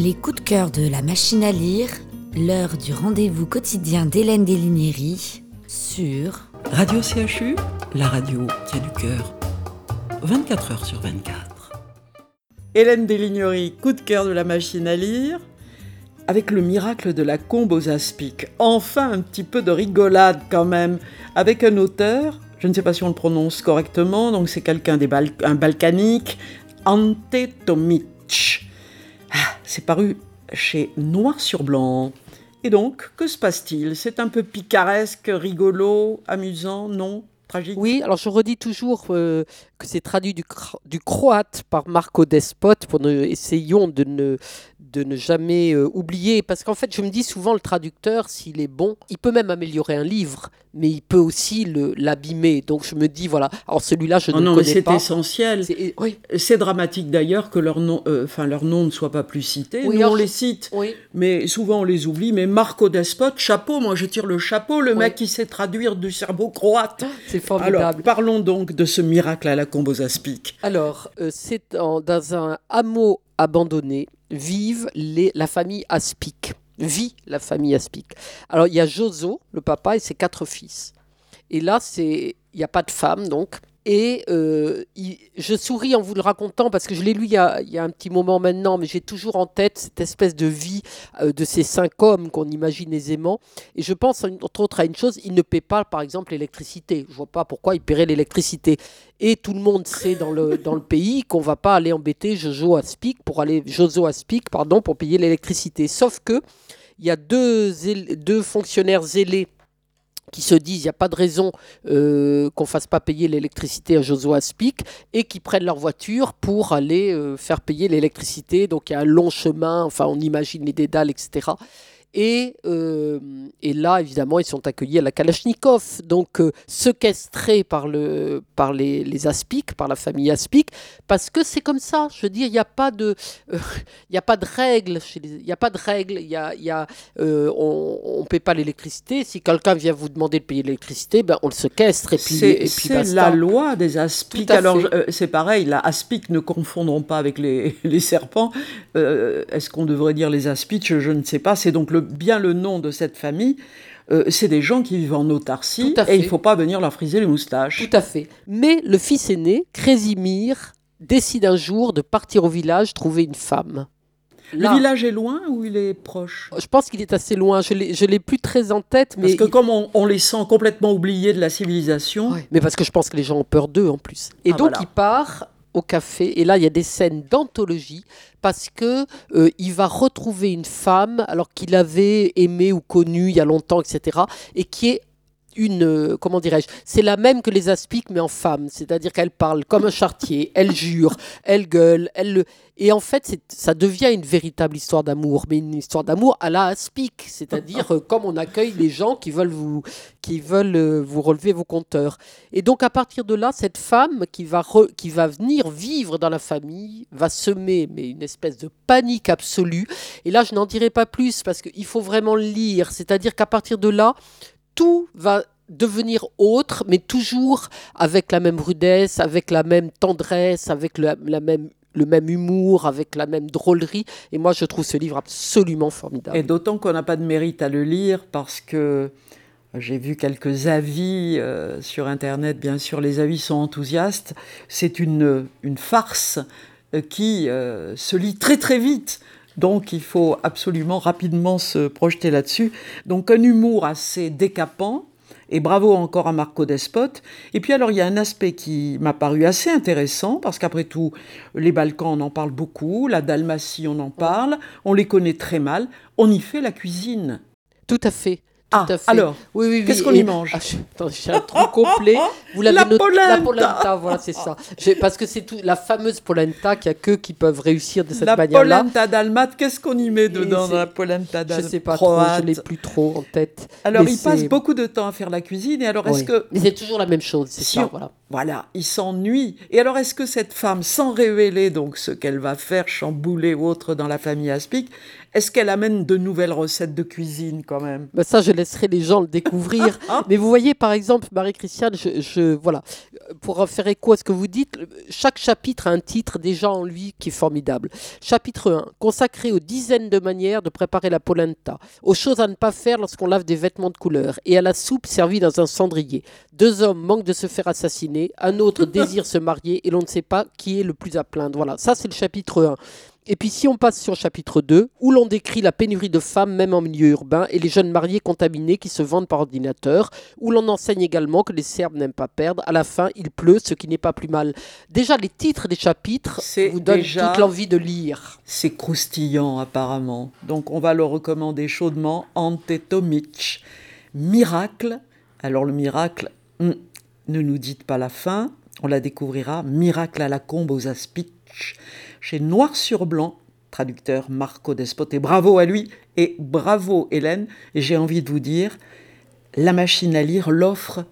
Les coups de cœur de la machine à lire, l'heure du rendez-vous quotidien d'Hélène Delignerie sur Radio CHU, la radio qui a du cœur. 24 heures sur 24. Hélène Delignerie, coup de cœur de la machine à lire, avec le miracle de la combe aux aspics. Enfin, un petit peu de rigolade quand même, avec un auteur, je ne sais pas si on le prononce correctement, donc c'est quelqu'un des Bal- un balkanique, Ante Tomic. Ah, c'est paru chez Noir sur Blanc. Et donc, que se passe-t-il? C'est un peu picaresque, rigolo, amusant, non Tragique Oui, alors je redis toujours euh, que c'est traduit du, cro- du croate par Marco Despot pour ne, essayons de ne, de ne jamais euh, oublier. Parce qu'en fait, je me dis souvent, le traducteur, s'il est bon, il peut même améliorer un livre, mais il peut aussi l'abîmer. Donc je me dis, voilà. Alors celui-là, je Oh ne non, le mais connais c'est pas. essentiel. C'est- Oui, C'est dramatique d'ailleurs que leur nom, euh, enfin leur nom ne soit pas plus cité. Oui, Nous alors on les cite, oui. mais souvent on les oublie. Mais Marco Despot, chapeau, moi je tire le chapeau, le Oui. mec qui sait traduire du cerveau croate. C'est Alors formidable. parlons donc de ce miracle à la aspics. Alors, euh, c'est dans un hameau abandonné, vive les, la famille Aspic. Vit la famille Aspic. Alors, il y a Joso, le papa, et ses quatre fils. Et là, c'est il n'y a pas de femme, donc. Et euh, je souris en vous le racontant parce que je l'ai lu il y, a, un petit moment maintenant, mais j'ai toujours en tête cette espèce de vie euh, de ces cinq hommes qu'on imagine aisément. Et je pense, entre autres, à une chose, ils ne paient pas, par exemple, l'électricité. Je vois pas pourquoi ils paieraient l'électricité. Et tout le monde sait dans le, dans le pays qu'on va pas aller embêter Jojo Aspic pour aller Joso Aspic, pardon, pour payer l'électricité. Sauf que il y a deux, deux fonctionnaires zélés qui se disent il n'y a pas de raison euh, qu'on fasse pas payer l'électricité à Joso Aspic et qui prennent leur voiture pour aller euh, faire payer l'électricité. Donc il y a un long chemin, on imagine les dédales, etc. Et, euh, et là, évidemment, ils sont accueillis à la Kalachnikov, donc euh, séquestrés par, le, par les, les Aspic, par la famille Aspic, parce que c'est comme ça. Je veux dire, il n'y a pas de, euh, il y a pas de règles. Il n'y a pas de règles. Y a, y a, euh, on ne paie pas l'électricité. Si quelqu'un vient vous demander de payer l'électricité, ben, on le séquestre et puis, C'est la loi des aspics. Alors c'est pareil, la aspic ne confondront pas avec les, les serpents. Est-ce qu'on devrait dire les aspics? Je, je ne sais pas. C'est donc le, bien le nom de cette famille. Euh, c'est des gens qui vivent en autarcie et il ne faut pas venir leur friser les moustaches. Tout à fait. Mais le fils aîné, Crésimir, décide un jour de partir au village trouver une femme. Là, Le village est loin ou il est proche? Je pense qu'il est assez loin. Je je l'ai plus très en tête, mais Parce que il- comme on, on les sent complètement oubliés de la civilisation, Ouais, mais parce que je pense que les gens ont peur d'eux en plus. Et Ah, donc voilà. il part café. Et là il y a des scènes d'anthologie parce que euh, il va retrouver une femme alors qu'il avait aimé ou connu il y a longtemps etc et qui est une euh, comment dirais-je c'est la même que les aspics mais en femme c'est-à-dire qu'elle parle comme un chartier elle jure elle gueule elle le- et en fait ça devient une véritable histoire d'amour mais une histoire d'amour à la aspic c'est-à-dire euh, comme on accueille les gens qui veulent vous qui veulent euh, vous relever vos compteurs et donc à partir de là, cette femme qui va, re- qui va venir vivre dans la famille va semer mais une espèce de panique absolue. Et là, je n'en dirai pas plus parce qu'il faut vraiment le lire. C'est-à-dire qu'à partir de là, tout va devenir autre, mais toujours avec la même rudesse, avec la même tendresse, avec le, même humour, avec la même drôlerie. Et moi, je trouve ce livre absolument formidable. Et d'autant qu'on n'a pas de mérite à le lire parce que j'ai vu quelques avis euh, sur Internet, bien sûr, les avis sont enthousiastes. C'est une, une farce euh, qui euh, se lit très très vite. Donc il faut absolument rapidement se projeter là-dessus. Donc un humour assez décapant. Et bravo encore à Marco Despot. Et puis alors il y a un aspect qui m'a paru assez intéressant parce qu'après tout, les Balkans on en parle beaucoup, la Dalmatie on en parle, on les connaît très mal, on y fait la cuisine. Tout à fait. Ah, Tout à fait. alors, Oui, oui, oui. qu'est-ce qu'on y mange Ah, je- attends, J'ai un trou complet. Vous l'avez La noté- polenta. La polenta, voilà, c'est ça. J'ai- Parce que c'est tout la fameuse polenta qu'il n'y a que qui peuvent réussir de cette la manière-là. polenta dalmate, qu'est-ce qu'on y met dedans dans la polenta Je dalmate sais pas trop, je l'ai plus trop en tête. Alors il passe beaucoup de temps à faire la cuisine et alors est-ce Oui. que Mais c'est toujours la même chose, c'est Si ça, on- voilà. Voilà, il s'ennuie. Et alors, est-ce que cette femme, sans révéler donc ce qu'elle va faire, chambouler ou autre dans la famille Aspic, est-ce qu'elle amène de nouvelles recettes de cuisine quand même? Ben ça, je laisserai les gens le découvrir. Ah. Mais vous voyez, par exemple, Marie-Christiane, je, je- voilà, pour faire écho à ce que vous dites, chaque chapitre a un titre déjà en lui qui est formidable. Chapitre 1, consacré aux dizaines de manières de préparer la polenta, aux choses à ne pas faire lorsqu'on lave des vêtements de couleur et à la soupe servie dans un cendrier. Deux hommes manquent de se faire assassiner, un autre désire se marier et l'on ne sait pas qui est le plus à plaindre. Voilà, ça c'est le chapitre 1. Et puis si on passe sur chapitre 2, où l'on décrit la pénurie de femmes même en milieu urbain et les jeunes mariés contaminés qui se vendent par ordinateur, où l'on enseigne également que les Serbes n'aiment pas perdre, à la fin il pleut, ce qui n'est pas plus mal. Déjà les titres des chapitres vous donnent déjà- toute l'envie de lire. C'est croustillant apparemment. Donc on va le recommander chaudement. Ante Tomic. Miracle. Alors le miracle, hum, ne nous dites pas la fin. On la découvrira. Miracle à la combe aux aspics. Chez Noir sur Blanc. Traducteur Marco Despot. Et bravo à lui. Et bravo Hélène. Et j'ai envie de vous dire, la machine à lire l'offre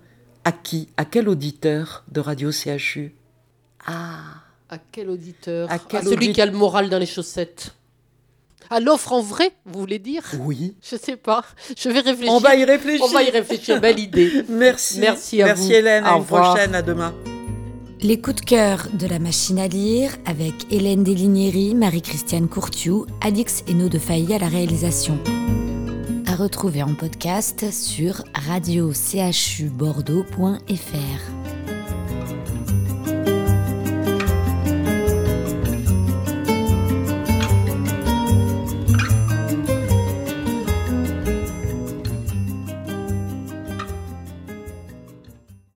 à qui À quel auditeur de Radio CHU Ah À quel auditeur? À quel celui audit- qui a le moral dans les chaussettes. À l'offre en vrai, vous voulez dire? Oui. Je sais pas. Je vais réfléchir. On va y réfléchir. On va y réfléchir. Belle idée. Merci. Merci à Merci vous. Hélène. À une revoir. prochaine. À demain. Les coups de cœur de la machine à lire avec Hélène Delinieri, Marie-Christiane Courtiou, Alix Hainaut de Failly à la réalisation. À retrouver en podcast sur radio-chu bordeaux.fr.